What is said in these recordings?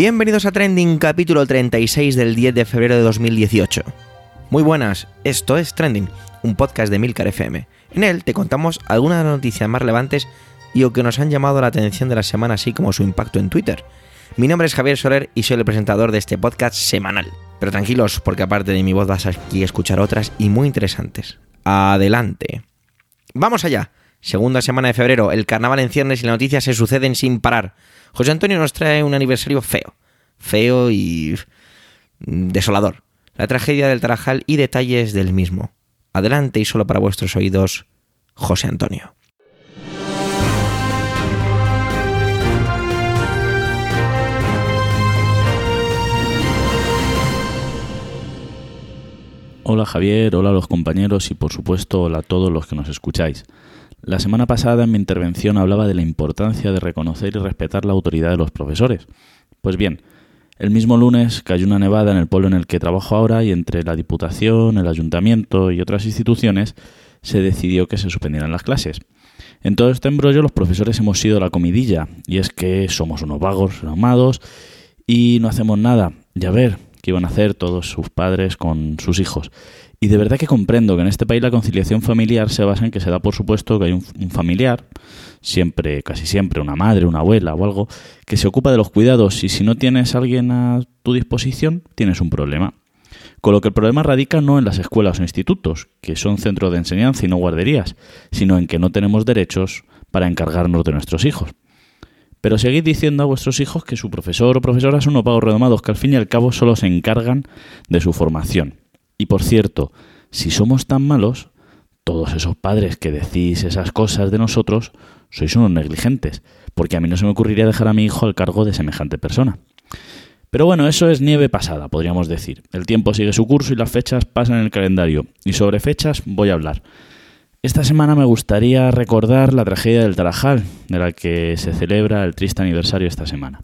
Bienvenidos a Trending, capítulo 36 del 10 de febrero de 2018. Muy buenas, esto es Trending, un podcast de Milcar FM. En él te contamos algunas de las noticias más relevantes y o que nos han llamado la atención de la semana, así como su impacto en Twitter. Mi nombre es Javier Soler y soy el presentador de este podcast semanal. Pero tranquilos, porque aparte de mi voz vas aquí a escuchar otras y muy interesantes. Adelante. Vamos allá. Segunda semana de febrero, el carnaval en ciernes y las noticias se suceden sin parar. José Antonio nos trae un aniversario feo. Feo y... desolador. La tragedia del Tarajal y detalles del mismo. Adelante y solo para vuestros oídos, José Antonio. Hola Javier, hola a los compañeros y por supuesto hola a todos los que nos escucháis. La semana pasada en mi intervención hablaba de la importancia de reconocer y respetar la autoridad de los profesores. Pues bien, el mismo lunes cayó una nevada en el pueblo en el que trabajo ahora y entre la Diputación, el Ayuntamiento y otras instituciones se decidió que se suspendieran las clases. En todo este embrollo los profesores hemos sido la comidilla y es que somos unos vagos amados y no hacemos nada. Ya ver, qué iban a hacer todos sus padres con sus hijos. Y de verdad que comprendo que en este país la conciliación familiar se basa en que se da por supuesto que hay un, familiar, siempre, casi siempre, una madre, una abuela o algo, que se ocupa de los cuidados y si no tienes a alguien a tu disposición, tienes un problema. Con lo que el problema radica no en las escuelas o institutos, que son centros de enseñanza y no guarderías, sino en que no tenemos derechos para encargarnos de nuestros hijos. Pero seguid diciendo a vuestros hijos que su profesor o profesora son unos pagos redomados que al fin y al cabo solo se encargan de su formación y por cierto, si somos tan malos, todos esos padres que decís esas cosas de nosotros, sois unos negligentes, porque a mí no se me ocurriría dejar a mi hijo al cargo de semejante persona. Pero bueno, eso es nieve pasada, podríamos decir. El tiempo sigue su curso y las fechas pasan en el calendario. Y sobre fechas voy a hablar. Esta semana me gustaría recordar la tragedia del Tarajal, de la que se celebra el triste aniversario esta semana.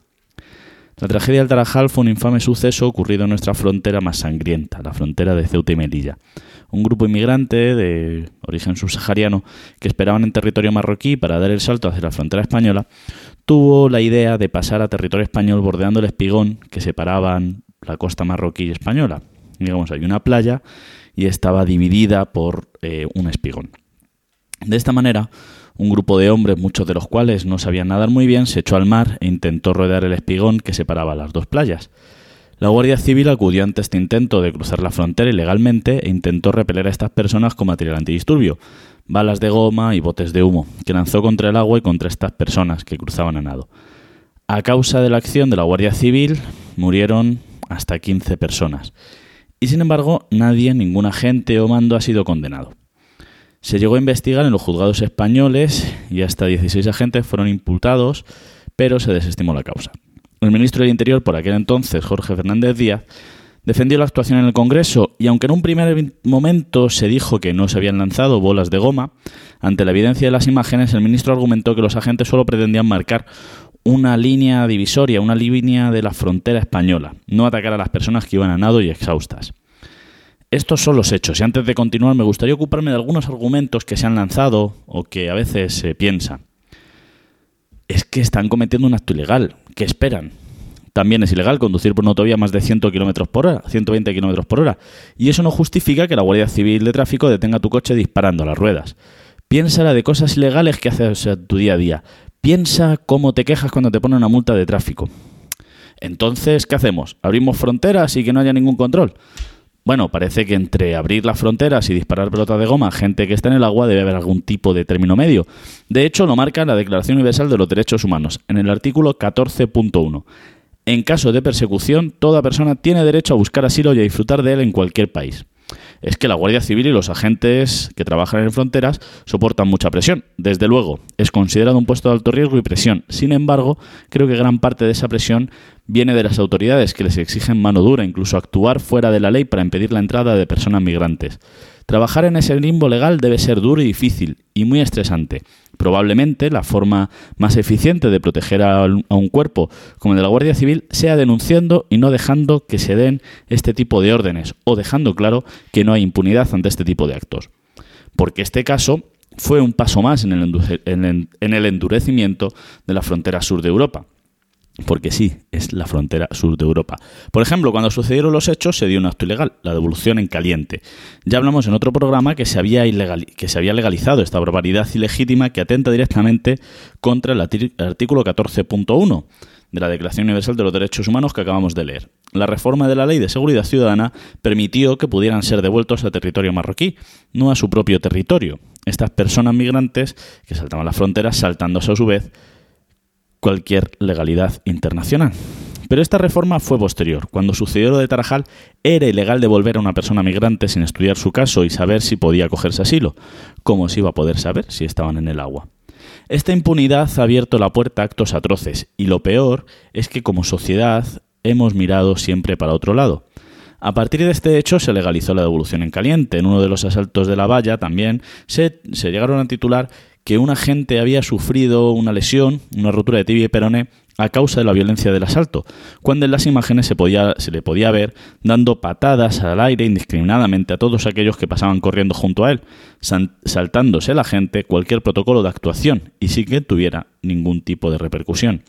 La tragedia del Tarajal fue un infame suceso ocurrido en nuestra frontera más sangrienta, la frontera de Ceuta y Melilla. Un grupo inmigrante de origen subsahariano que esperaban en territorio marroquí para dar el salto hacia la frontera española, tuvo la idea de pasar a territorio español bordeando el espigón que separaban la costa marroquí y española. Digamos, hay una playa y estaba dividida por eh, un espigón. De esta manera, un grupo de hombres, muchos de los cuales no sabían nadar muy bien, se echó al mar e intentó rodear el espigón que separaba las dos playas. La Guardia Civil acudió ante este intento de cruzar la frontera ilegalmente e intentó repeler a estas personas con material antidisturbio, balas de goma y botes de humo, que lanzó contra el agua y contra estas personas que cruzaban a nado. A causa de la acción de la Guardia Civil murieron hasta 15 personas. Y sin embargo, nadie, ningún agente o mando ha sido condenado. Se llegó a investigar en los juzgados españoles y hasta 16 agentes fueron imputados, pero se desestimó la causa. El ministro del Interior, por aquel entonces, Jorge Fernández Díaz, defendió la actuación en el Congreso y aunque en un primer momento se dijo que no se habían lanzado bolas de goma, ante la evidencia de las imágenes el ministro argumentó que los agentes solo pretendían marcar una línea divisoria, una línea de la frontera española, no atacar a las personas que iban a nado y exhaustas. Estos son los hechos y antes de continuar me gustaría ocuparme de algunos argumentos que se han lanzado o que a veces se piensa. Es que están cometiendo un acto ilegal. ¿Qué esperan? También es ilegal conducir por una autovía más de 100 km por hora, 120 km por hora. Y eso no justifica que la Guardia Civil de Tráfico detenga tu coche disparando a las ruedas. Piensa la de cosas ilegales que haces tu día a día. Piensa cómo te quejas cuando te ponen una multa de tráfico. Entonces, ¿qué hacemos? ¿Abrimos fronteras y que no haya ningún control? Bueno, parece que entre abrir las fronteras y disparar pelotas de goma, gente que está en el agua debe haber algún tipo de término medio. De hecho, lo marca la Declaración Universal de los Derechos Humanos, en el artículo 14.1. En caso de persecución, toda persona tiene derecho a buscar asilo y a disfrutar de él en cualquier país es que la Guardia Civil y los agentes que trabajan en fronteras soportan mucha presión. Desde luego, es considerado un puesto de alto riesgo y presión. Sin embargo, creo que gran parte de esa presión viene de las autoridades que les exigen mano dura, incluso actuar fuera de la ley para impedir la entrada de personas migrantes. Trabajar en ese limbo legal debe ser duro y difícil y muy estresante. Probablemente la forma más eficiente de proteger a, un cuerpo como el de la Guardia Civil sea denunciando y no dejando que se den este tipo de órdenes o dejando claro que no hay impunidad ante este tipo de actos. Porque este caso fue un paso más en el, en el endurecimiento de la frontera sur de Europa. Porque sí, es la frontera sur de Europa. Por ejemplo, cuando sucedieron los hechos se dio un acto ilegal, la devolución en caliente. Ya hablamos en otro programa que se había, que se había legalizado esta barbaridad ilegítima que atenta directamente contra el artículo 14.1 de la Declaración Universal de los Derechos Humanos que acabamos de leer. La reforma de la Ley de Seguridad Ciudadana permitió que pudieran ser devueltos a territorio marroquí, no a su propio territorio. Estas personas migrantes que saltaban las fronteras saltándose a su vez cualquier legalidad internacional. Pero esta reforma fue posterior. Cuando sucedió lo de Tarajal, era ilegal devolver a una persona migrante sin estudiar su caso y saber si podía acogerse asilo. ¿Cómo se iba a poder saber si estaban en el agua? Esta impunidad ha abierto la puerta a actos atroces y lo peor es que como sociedad hemos mirado siempre para otro lado. A partir de este hecho se legalizó la devolución en caliente. En uno de los asaltos de la valla también se, se llegaron a titular que un agente había sufrido una lesión, una rotura de tibia y peroné, a causa de la violencia del asalto, cuando en las imágenes se, podía, se le podía ver dando patadas al aire indiscriminadamente a todos aquellos que pasaban corriendo junto a él, saltándose la gente cualquier protocolo de actuación y sin que tuviera ningún tipo de repercusión.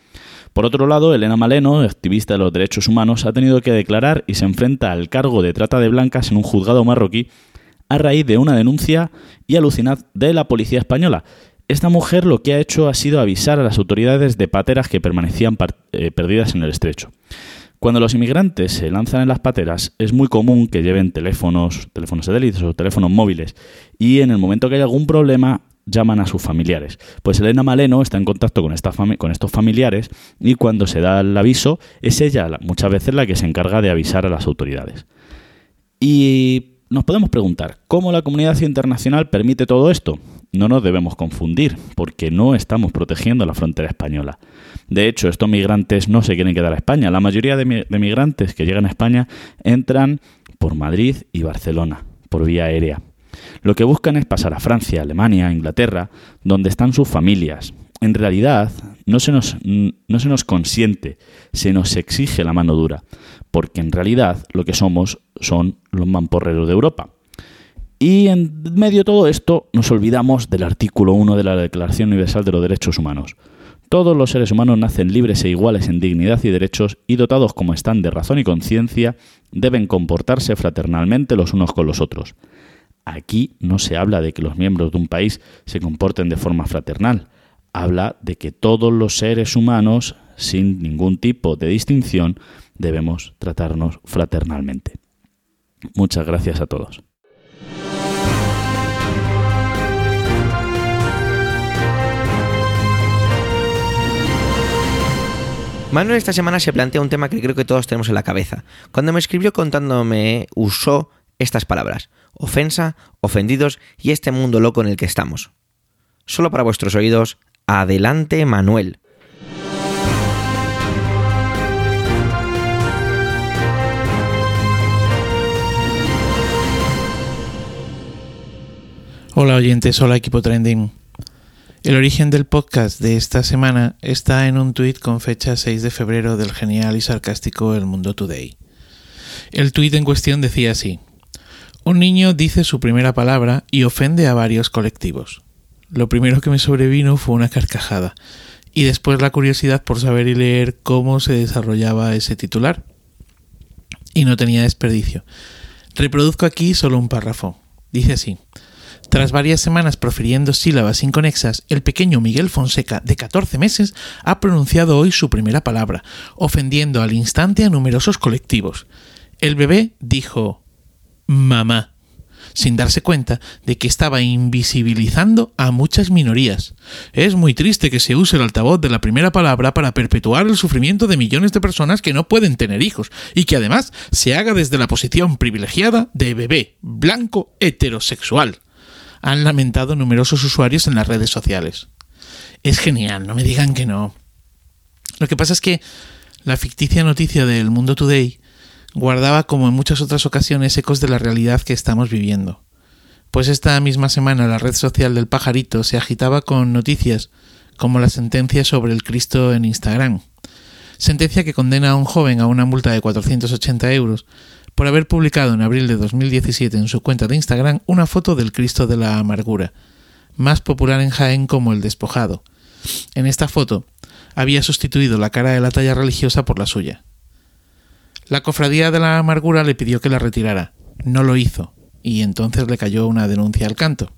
Por otro lado, Elena Maleno, activista de los derechos humanos, ha tenido que declarar y se enfrenta al cargo de trata de blancas en un juzgado marroquí a raíz de una denuncia y alucinad de la policía española. Esta mujer lo que ha hecho ha sido avisar a las autoridades de pateras que permanecían eh, perdidas en el estrecho. Cuando los inmigrantes se lanzan en las pateras, es muy común que lleven teléfonos, teléfonos satélites o teléfonos móviles, y en el momento que hay algún problema llaman a sus familiares. Pues Elena Maleno está en contacto con, con estos familiares y cuando se da el aviso es ella muchas veces la que se encarga de avisar a las autoridades. Y nos podemos preguntar, ¿cómo la comunidad internacional permite todo esto? No nos debemos confundir, porque no estamos protegiendo la frontera española. De hecho, estos migrantes no se quieren quedar a España. La mayoría de, migrantes que llegan a España entran por Madrid y Barcelona, por vía aérea. Lo que buscan es pasar a Francia, Alemania, Inglaterra, donde están sus familias. En realidad, no se nos, no se nos consiente, se nos exige la mano dura, porque en realidad lo que somos son los mamporreros de Europa. Y en medio de todo esto nos olvidamos del artículo 1 de la Declaración Universal de los Derechos Humanos. Todos los seres humanos nacen libres e iguales en dignidad y derechos y dotados como están de razón y conciencia, deben comportarse fraternalmente los unos con los otros. Aquí no se habla de que los miembros de un país se comporten de forma fraternal, habla de que todos los seres humanos, sin ningún tipo de distinción, debemos tratarnos fraternalmente. Muchas gracias a todos. Manuel esta semana se plantea un tema que creo que todos tenemos en la cabeza. Cuando me escribió contándome, usó estas palabras, ofensa, ofendidos y este mundo loco en el que estamos. Solo para vuestros oídos, adelante Manuel. Hola oyentes, hola equipo trending. El origen del podcast de esta semana está en un tuit con fecha 6 de febrero del genial y sarcástico El Mundo Today. El tuit en cuestión decía así: Un niño dice su primera palabra y ofende a varios colectivos. Lo primero que me sobrevino fue una carcajada y después la curiosidad por saber y leer cómo se desarrollaba ese titular. Y no tenía desperdicio. Reproduzco aquí solo un párrafo. Dice así: tras varias semanas profiriendo sílabas inconexas, el pequeño Miguel Fonseca, de 14 meses, ha pronunciado hoy su primera palabra, ofendiendo al instante a numerosos colectivos. El bebé dijo mamá, sin darse cuenta de que estaba invisibilizando a muchas minorías. Es muy triste que se use el altavoz de la primera palabra para perpetuar el sufrimiento de millones de personas que no pueden tener hijos, y que además se haga desde la posición privilegiada de bebé blanco heterosexual han lamentado numerosos usuarios en las redes sociales. Es genial, no me digan que no. Lo que pasa es que la ficticia noticia del Mundo Today guardaba, como en muchas otras ocasiones, ecos de la realidad que estamos viviendo. Pues esta misma semana la red social del pajarito se agitaba con noticias como la sentencia sobre el Cristo en Instagram. Sentencia que condena a un joven a una multa de 480 euros por haber publicado en abril de 2017 en su cuenta de Instagram una foto del Cristo de la Amargura, más popular en Jaén como el Despojado. En esta foto había sustituido la cara de la talla religiosa por la suya. La cofradía de la amargura le pidió que la retirara. No lo hizo, y entonces le cayó una denuncia al canto.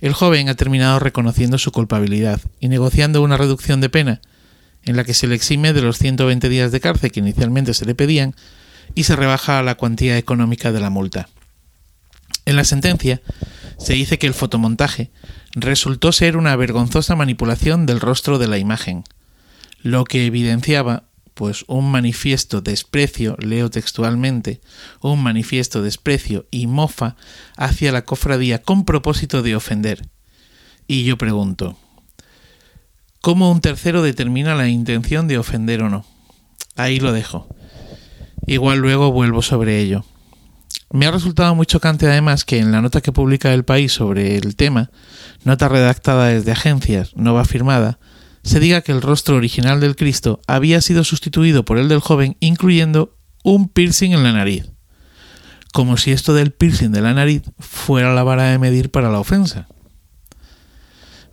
El joven ha terminado reconociendo su culpabilidad y negociando una reducción de pena, en la que se le exime de los 120 días de cárcel que inicialmente se le pedían y se rebaja la cuantía económica de la multa. En la sentencia se dice que el fotomontaje resultó ser una vergonzosa manipulación del rostro de la imagen, lo que evidenciaba pues un manifiesto desprecio, leo textualmente, un manifiesto desprecio y mofa hacia la cofradía con propósito de ofender. Y yo pregunto, ¿cómo un tercero determina la intención de ofender o no? Ahí lo dejo. Igual luego vuelvo sobre ello. Me ha resultado muy chocante además que en la nota que publica El País sobre el tema, nota redactada desde agencias, no va firmada, se diga que el rostro original del Cristo había sido sustituido por el del joven incluyendo un piercing en la nariz. Como si esto del piercing de la nariz fuera la vara de medir para la ofensa.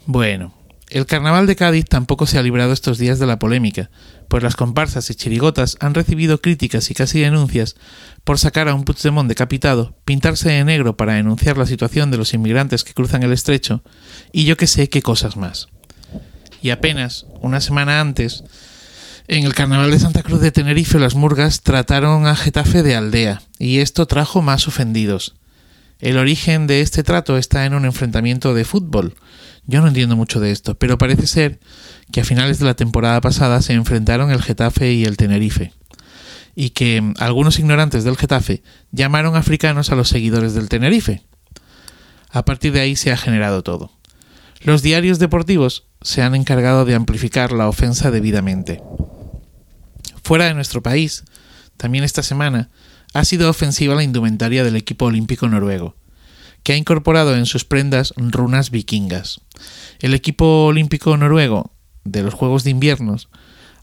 Bueno, el carnaval de Cádiz tampoco se ha librado estos días de la polémica, pues las comparsas y chirigotas han recibido críticas y casi denuncias por sacar a un Puigdemont decapitado, pintarse de negro para denunciar la situación de los inmigrantes que cruzan el estrecho, y yo que sé qué cosas más y apenas una semana antes, en el carnaval de Santa Cruz de Tenerife las murgas trataron a Getafe de aldea, y esto trajo más ofendidos. El origen de este trato está en un enfrentamiento de fútbol. Yo no entiendo mucho de esto, pero parece ser que a finales de la temporada pasada se enfrentaron el Getafe y el Tenerife, y que algunos ignorantes del Getafe llamaron africanos a los seguidores del Tenerife. A partir de ahí se ha generado todo. Los diarios deportivos se han encargado de amplificar la ofensa debidamente. Fuera de nuestro país, también esta semana, ha sido ofensiva la indumentaria del equipo olímpico noruego, que ha incorporado en sus prendas runas vikingas. El equipo olímpico noruego de los Juegos de Invierno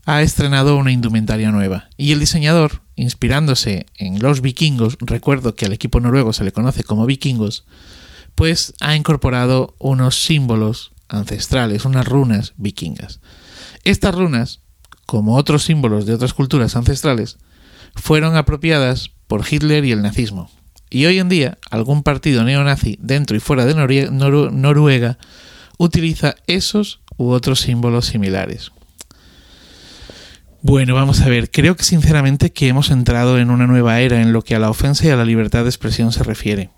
ha estrenado una indumentaria nueva, y el diseñador, inspirándose en los vikingos, recuerdo que al equipo noruego se le conoce como vikingos, pues ha incorporado unos símbolos ancestrales, unas runas vikingas. Estas runas, como otros símbolos de otras culturas ancestrales, fueron apropiadas por Hitler y el nazismo. Y hoy en día algún partido neonazi dentro y fuera de Noruega utiliza esos u otros símbolos similares. Bueno, vamos a ver, creo que sinceramente que hemos entrado en una nueva era en lo que a la ofensa y a la libertad de expresión se refiere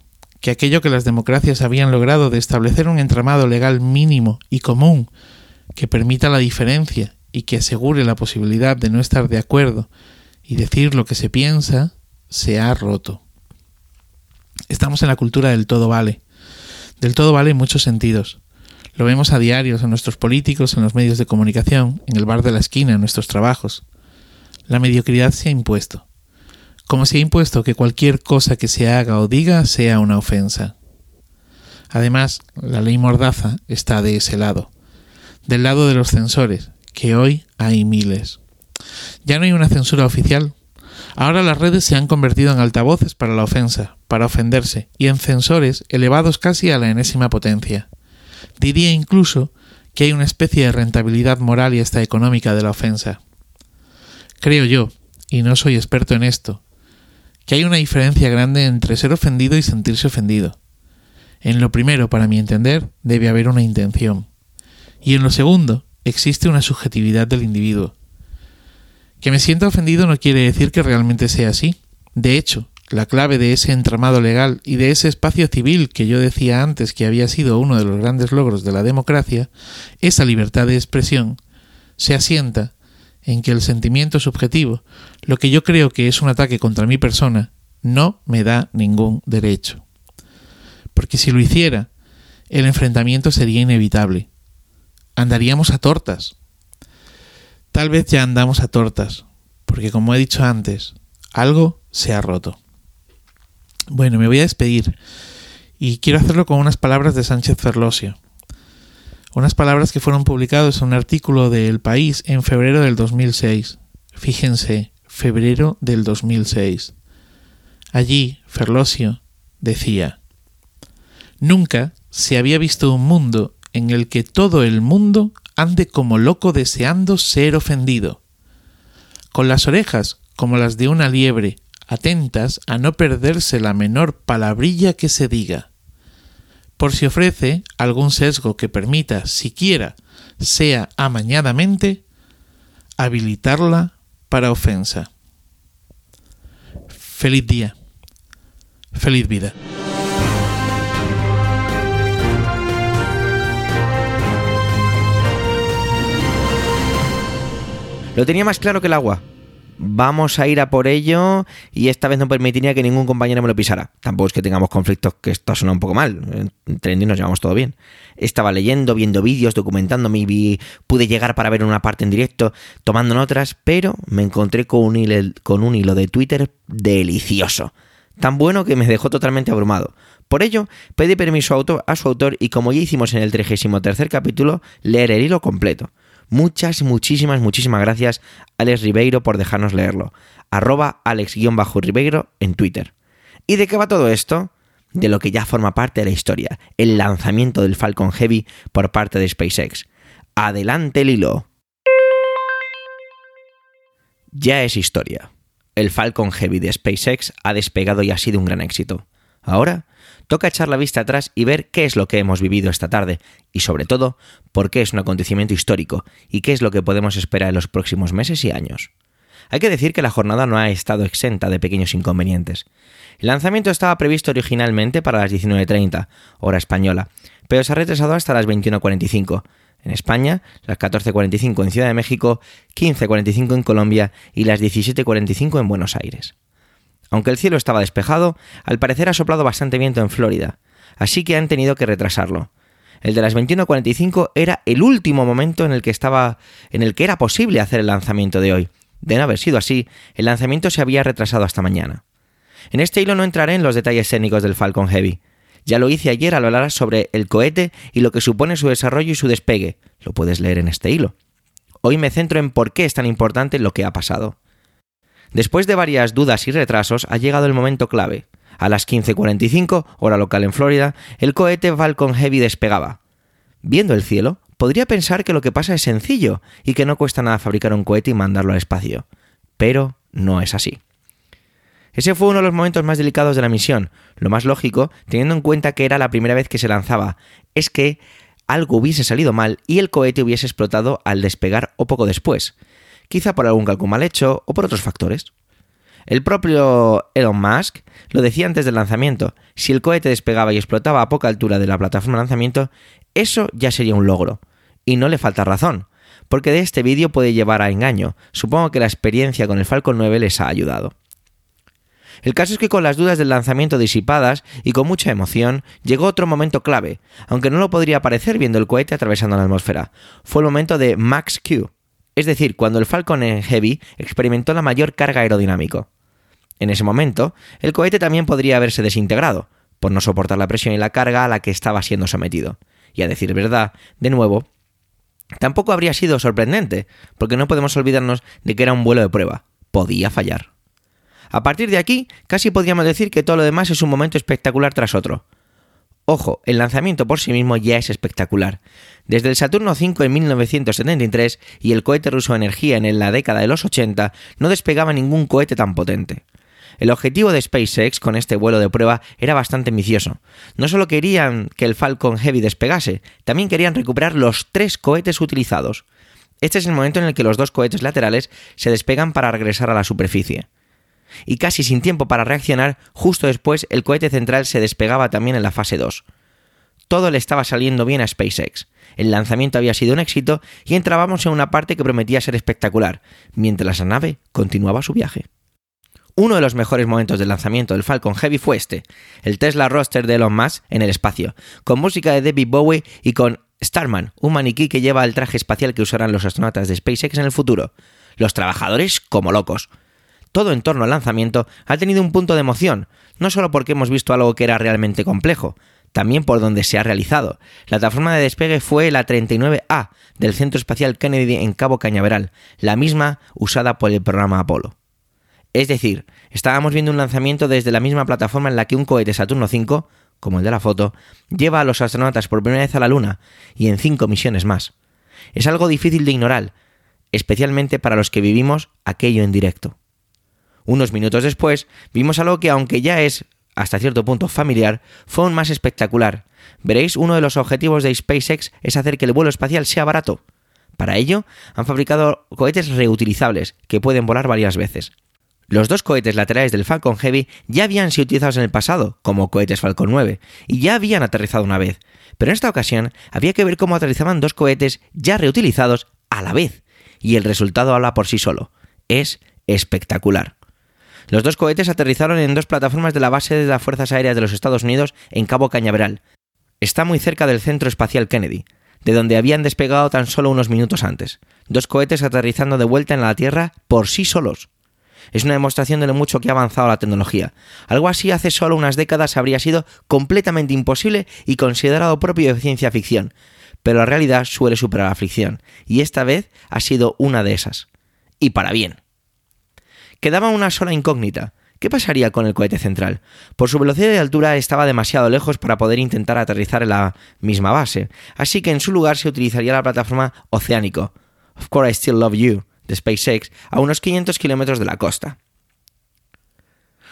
que aquello que las democracias habían logrado de establecer un entramado legal mínimo y común que permita la diferencia y que asegure la posibilidad de no estar de acuerdo y decir lo que se piensa, se ha roto. Estamos en la cultura del todo vale. Del todo vale en muchos sentidos. Lo vemos a diarios en nuestros políticos, en los medios de comunicación, en el bar de la esquina, en nuestros trabajos. La mediocridad se ha impuesto como se ha impuesto que cualquier cosa que se haga o diga sea una ofensa. Además, la ley Mordaza está de ese lado, del lado de los censores, que hoy hay miles. Ya no hay una censura oficial. Ahora las redes se han convertido en altavoces para la ofensa, para ofenderse, y en censores elevados casi a la enésima potencia. Diría incluso que hay una especie de rentabilidad moral y hasta económica de la ofensa. Creo yo, y no soy experto en esto, que hay una diferencia grande entre ser ofendido y sentirse ofendido. En lo primero, para mi entender, debe haber una intención. Y en lo segundo, existe una subjetividad del individuo. Que me sienta ofendido no quiere decir que realmente sea así. De hecho, la clave de ese entramado legal y de ese espacio civil que yo decía antes que había sido uno de los grandes logros de la democracia, esa libertad de expresión, se asienta en que el sentimiento subjetivo, lo que yo creo que es un ataque contra mi persona, no me da ningún derecho. Porque si lo hiciera, el enfrentamiento sería inevitable. Andaríamos a tortas. Tal vez ya andamos a tortas, porque como he dicho antes, algo se ha roto. Bueno, me voy a despedir y quiero hacerlo con unas palabras de Sánchez Ferlosio unas palabras que fueron publicadas en un artículo de El País en febrero del 2006. Fíjense, febrero del 2006. Allí, Ferlosio decía, Nunca se había visto un mundo en el que todo el mundo ande como loco deseando ser ofendido. Con las orejas como las de una liebre, atentas a no perderse la menor palabrilla que se diga. Por si ofrece algún sesgo que permita, siquiera sea amañadamente, habilitarla para ofensa. Feliz día. Feliz vida. Lo tenía más claro que el agua. Vamos a ir a por ello y esta vez no permitiría que ningún compañero me lo pisara. Tampoco es que tengamos conflictos, que esto suena un poco mal. En Trending nos llevamos todo bien. Estaba leyendo, viendo vídeos, documentándome y pude llegar para ver una parte en directo, tomando notas, pero me encontré con un hilo, con un hilo de Twitter delicioso. Tan bueno que me dejó totalmente abrumado. Por ello, pedí permiso a su autor y como ya hicimos en el 33 capítulo, leer el hilo completo. Muchas, muchísimas, muchísimas gracias Alex Ribeiro por dejarnos leerlo. Arroba Alex-Ribeiro en Twitter. ¿Y de qué va todo esto? De lo que ya forma parte de la historia, el lanzamiento del Falcon Heavy por parte de SpaceX. Adelante el hilo. Ya es historia. El Falcon Heavy de SpaceX ha despegado y ha sido un gran éxito. Ahora toca echar la vista atrás y ver qué es lo que hemos vivido esta tarde y sobre todo por qué es un acontecimiento histórico y qué es lo que podemos esperar en los próximos meses y años. Hay que decir que la jornada no ha estado exenta de pequeños inconvenientes. El lanzamiento estaba previsto originalmente para las 19.30, hora española, pero se ha retrasado hasta las 21.45. En España, las 14.45 en Ciudad de México, 15.45 en Colombia y las 17.45 en Buenos Aires. Aunque el cielo estaba despejado, al parecer ha soplado bastante viento en Florida, así que han tenido que retrasarlo. El de las 21:45 era el último momento en el que estaba en el que era posible hacer el lanzamiento de hoy. De no haber sido así, el lanzamiento se había retrasado hasta mañana. En este hilo no entraré en los detalles técnicos del Falcon Heavy. Ya lo hice ayer al hablar sobre el cohete y lo que supone su desarrollo y su despegue. Lo puedes leer en este hilo. Hoy me centro en por qué es tan importante lo que ha pasado. Después de varias dudas y retrasos, ha llegado el momento clave. A las 15.45, hora local en Florida, el cohete Falcon Heavy despegaba. Viendo el cielo, podría pensar que lo que pasa es sencillo y que no cuesta nada fabricar un cohete y mandarlo al espacio. Pero no es así. Ese fue uno de los momentos más delicados de la misión. Lo más lógico, teniendo en cuenta que era la primera vez que se lanzaba, es que algo hubiese salido mal y el cohete hubiese explotado al despegar o poco después quizá por algún cálculo mal hecho o por otros factores. El propio Elon Musk lo decía antes del lanzamiento, si el cohete despegaba y explotaba a poca altura de la plataforma de lanzamiento, eso ya sería un logro. Y no le falta razón, porque de este vídeo puede llevar a engaño. Supongo que la experiencia con el Falcon 9 les ha ayudado. El caso es que con las dudas del lanzamiento disipadas y con mucha emoción, llegó otro momento clave, aunque no lo podría parecer viendo el cohete atravesando la atmósfera. Fue el momento de Max Q, es decir, cuando el Falcon Heavy experimentó la mayor carga aerodinámica. En ese momento, el cohete también podría haberse desintegrado, por no soportar la presión y la carga a la que estaba siendo sometido. Y a decir verdad, de nuevo, tampoco habría sido sorprendente, porque no podemos olvidarnos de que era un vuelo de prueba. Podía fallar. A partir de aquí, casi podríamos decir que todo lo demás es un momento espectacular tras otro. Ojo, el lanzamiento por sí mismo ya es espectacular. Desde el Saturno V en 1973 y el cohete ruso Energía en la década de los 80, no despegaba ningún cohete tan potente. El objetivo de SpaceX con este vuelo de prueba era bastante ambicioso. No solo querían que el Falcon Heavy despegase, también querían recuperar los tres cohetes utilizados. Este es el momento en el que los dos cohetes laterales se despegan para regresar a la superficie y casi sin tiempo para reaccionar, justo después el cohete central se despegaba también en la fase 2. Todo le estaba saliendo bien a SpaceX. El lanzamiento había sido un éxito y entrábamos en una parte que prometía ser espectacular, mientras la nave continuaba su viaje. Uno de los mejores momentos del lanzamiento del Falcon Heavy fue este, el Tesla roster de Elon Musk en el espacio, con música de David Bowie y con Starman, un maniquí que lleva el traje espacial que usarán los astronautas de SpaceX en el futuro. Los trabajadores como locos todo en torno al lanzamiento ha tenido un punto de emoción, no solo porque hemos visto algo que era realmente complejo, también por donde se ha realizado. La plataforma de despegue fue la 39A del Centro Espacial Kennedy en Cabo Cañaveral, la misma usada por el programa Apolo. Es decir, estábamos viendo un lanzamiento desde la misma plataforma en la que un cohete Saturno V, como el de la foto, lleva a los astronautas por primera vez a la Luna y en cinco misiones más. Es algo difícil de ignorar, especialmente para los que vivimos aquello en directo. Unos minutos después, vimos algo que, aunque ya es hasta cierto punto familiar, fue aún más espectacular. Veréis, uno de los objetivos de SpaceX es hacer que el vuelo espacial sea barato. Para ello, han fabricado cohetes reutilizables que pueden volar varias veces. Los dos cohetes laterales del Falcon Heavy ya habían sido utilizados en el pasado, como cohetes Falcon 9, y ya habían aterrizado una vez, pero en esta ocasión había que ver cómo aterrizaban dos cohetes ya reutilizados a la vez, y el resultado habla por sí solo. Es espectacular. Los dos cohetes aterrizaron en dos plataformas de la base de las Fuerzas Aéreas de los Estados Unidos en Cabo Cañaveral. Está muy cerca del Centro Espacial Kennedy, de donde habían despegado tan solo unos minutos antes. Dos cohetes aterrizando de vuelta en la Tierra por sí solos. Es una demostración de lo mucho que ha avanzado la tecnología. Algo así hace solo unas décadas habría sido completamente imposible y considerado propio de ciencia ficción, pero la realidad suele superar la ficción, y esta vez ha sido una de esas. Y para bien. Quedaba una sola incógnita. ¿Qué pasaría con el cohete central? Por su velocidad de altura estaba demasiado lejos para poder intentar aterrizar en la misma base, así que en su lugar se utilizaría la plataforma Oceánico, Of Course I Still Love You, de SpaceX, a unos 500 kilómetros de la costa.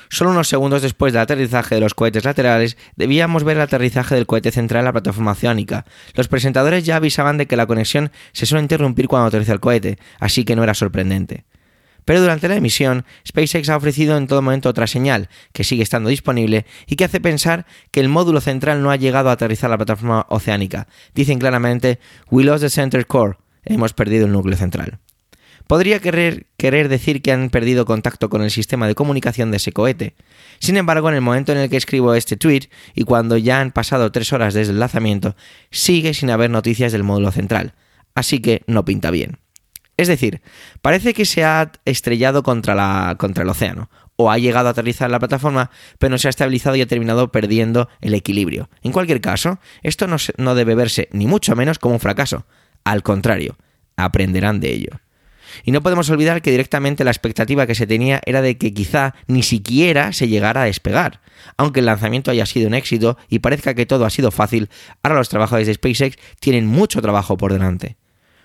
Solo unos segundos después del aterrizaje de los cohetes laterales, debíamos ver el aterrizaje del cohete central en la plataforma oceánica. Los presentadores ya avisaban de que la conexión se suele interrumpir cuando aterriza el cohete, así que no era sorprendente. Pero durante la emisión, SpaceX ha ofrecido en todo momento otra señal, que sigue estando disponible y que hace pensar que el módulo central no ha llegado a aterrizar la plataforma oceánica. Dicen claramente, We lost the center core, hemos perdido el núcleo central. Podría querer, querer, decir que han perdido contacto con el sistema de comunicación de ese cohete. Sin embargo, en el momento en el que escribo este tweet y cuando ya han pasado tres horas desde el lanzamiento, sigue sin haber noticias del módulo central. Así que no pinta bien. Es decir, parece que se ha estrellado contra, el océano, o ha llegado a aterrizar la plataforma, pero se ha estabilizado y ha terminado perdiendo el equilibrio. En cualquier caso, esto no, no debe verse ni mucho menos como un fracaso. Al contrario, aprenderán de ello. Y no podemos olvidar que directamente la expectativa que se tenía era de que quizá ni siquiera se llegara a despegar. Aunque el lanzamiento haya sido un éxito y parezca que todo ha sido fácil, ahora los trabajadores de SpaceX tienen mucho trabajo por delante.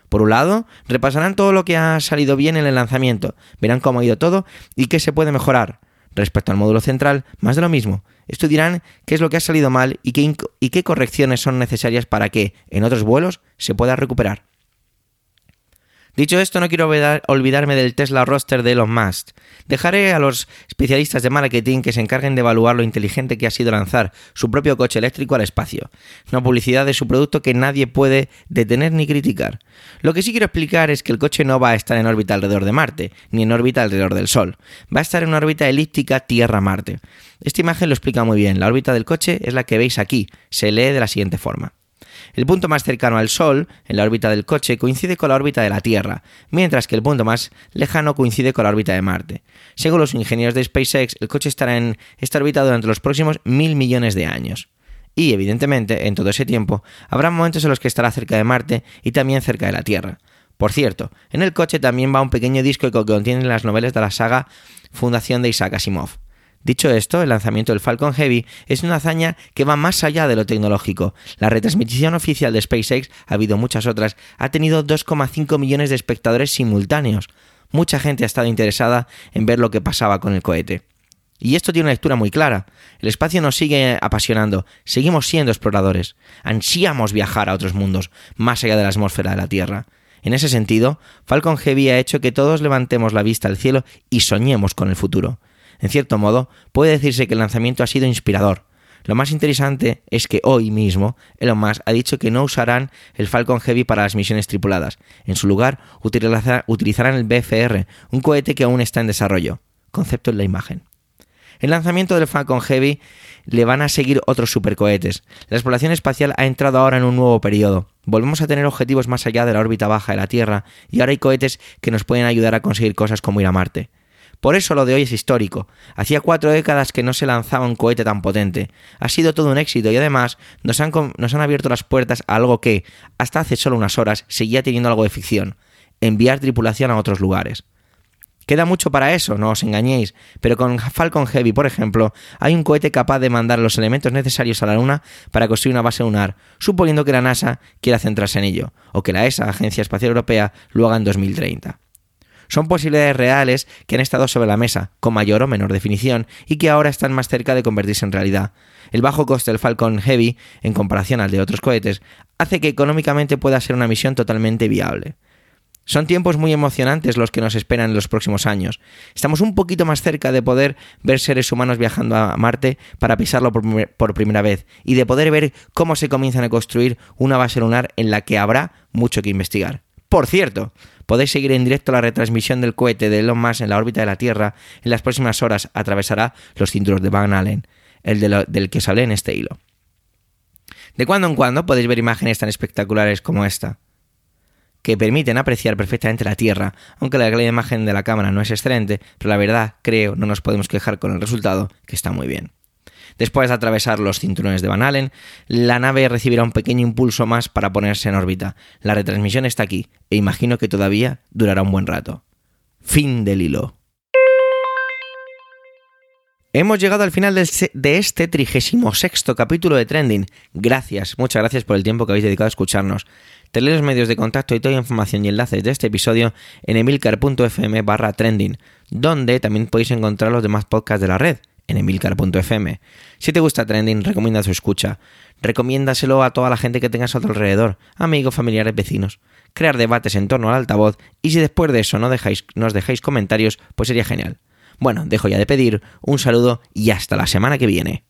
Por un lado, repasarán todo lo que ha salido bien en el lanzamiento, verán cómo ha ido todo y qué se puede mejorar. Respecto al módulo central, más de lo mismo. Estudiarán qué es lo que ha salido mal y qué, y qué correcciones son necesarias para que, en otros vuelos, se pueda recuperar. Dicho esto, no quiero olvidarme del Tesla roster de Elon Musk. Dejaré a los especialistas de marketing que se encarguen de evaluar lo inteligente que ha sido lanzar su propio coche eléctrico al espacio. Una publicidad de su producto que nadie puede detener ni criticar. Lo que sí quiero explicar es que el coche no va a estar en órbita alrededor de Marte, ni en órbita alrededor del Sol. Va a estar en una órbita elíptica Tierra-Marte. Esta imagen lo explica muy bien. La órbita del coche es la que veis aquí. Se lee de la siguiente forma. El punto más cercano al Sol, en la órbita del coche, coincide con la órbita de la Tierra, mientras que el punto más lejano coincide con la órbita de Marte. Según los ingenieros de SpaceX, el coche estará en esta órbita durante los próximos mil millones de años. Y, evidentemente, en todo ese tiempo, habrá momentos en los que estará cerca de Marte y también cerca de la Tierra. Por cierto, en el coche también va un pequeño disco que contiene las novelas de la saga Fundación de Isaac Asimov. Dicho esto, el lanzamiento del Falcon Heavy es una hazaña que va más allá de lo tecnológico. La retransmisión oficial de SpaceX, ha habido muchas otras, ha tenido 2,5 millones de espectadores simultáneos. Mucha gente ha estado interesada en ver lo que pasaba con el cohete. Y esto tiene una lectura muy clara. El espacio nos sigue apasionando, seguimos siendo exploradores, ansiamos viajar a otros mundos, más allá de la atmósfera de la Tierra. En ese sentido, Falcon Heavy ha hecho que todos levantemos la vista al cielo y soñemos con el futuro. En cierto modo, puede decirse que el lanzamiento ha sido inspirador. Lo más interesante es que hoy mismo Elon Musk ha dicho que no usarán el Falcon Heavy para las misiones tripuladas. En su lugar, utilizarán el BFR, un cohete que aún está en desarrollo. Concepto en la imagen. El lanzamiento del Falcon Heavy le van a seguir otros supercohetes. La exploración espacial ha entrado ahora en un nuevo periodo. Volvemos a tener objetivos más allá de la órbita baja de la Tierra y ahora hay cohetes que nos pueden ayudar a conseguir cosas como ir a Marte. Por eso lo de hoy es histórico. Hacía cuatro décadas que no se lanzaba un cohete tan potente. Ha sido todo un éxito y además nos han, nos han abierto las puertas a algo que, hasta hace solo unas horas, seguía teniendo algo de ficción. Enviar tripulación a otros lugares. Queda mucho para eso, no os engañéis, pero con Falcon Heavy, por ejemplo, hay un cohete capaz de mandar los elementos necesarios a la Luna para construir una base lunar, suponiendo que la NASA quiera centrarse en ello, o que la ESA, Agencia Espacial Europea, lo haga en 2030. Son posibilidades reales que han estado sobre la mesa, con mayor o menor definición, y que ahora están más cerca de convertirse en realidad. El bajo coste del Falcon Heavy, en comparación al de otros cohetes, hace que económicamente pueda ser una misión totalmente viable. Son tiempos muy emocionantes los que nos esperan en los próximos años. Estamos un poquito más cerca de poder ver seres humanos viajando a Marte para pisarlo por, primera vez y de poder ver cómo se comienzan a construir una base lunar en la que habrá mucho que investigar. Por cierto, podéis seguir en directo la retransmisión del cohete de Elon Musk en la órbita de la Tierra. En las próximas horas atravesará los cinturones de Van Allen, el del que os hablé en este hilo. De cuando en cuando podéis ver imágenes tan espectaculares como esta que permiten apreciar perfectamente la Tierra, aunque la imagen de la cámara no es excelente, pero la verdad, creo, no nos podemos quejar con el resultado, que está muy bien. Después de atravesar los cinturones de Van Allen, la nave recibirá un pequeño impulso más para ponerse en órbita. La retransmisión está aquí, e imagino que todavía durará un buen rato. Fin del hilo. Hemos llegado al final de este 36 capítulo de Trending. Gracias, muchas gracias por el tiempo que habéis dedicado a escucharnos. Tenéis los medios de contacto y toda la información y enlaces de este episodio en emilcar.fm barra trending, donde también podéis encontrar los demás podcasts de la red en emilcar.fm. Si te gusta Trending, recomienda su escucha. Recomiéndaselo a toda la gente que tengas a tu alrededor, amigos, familiares, vecinos. Crear debates en torno al altavoz y si después de eso no dejáis, nos dejáis comentarios, pues sería genial. Bueno, dejo ya de pedir, un saludo y hasta la semana que viene.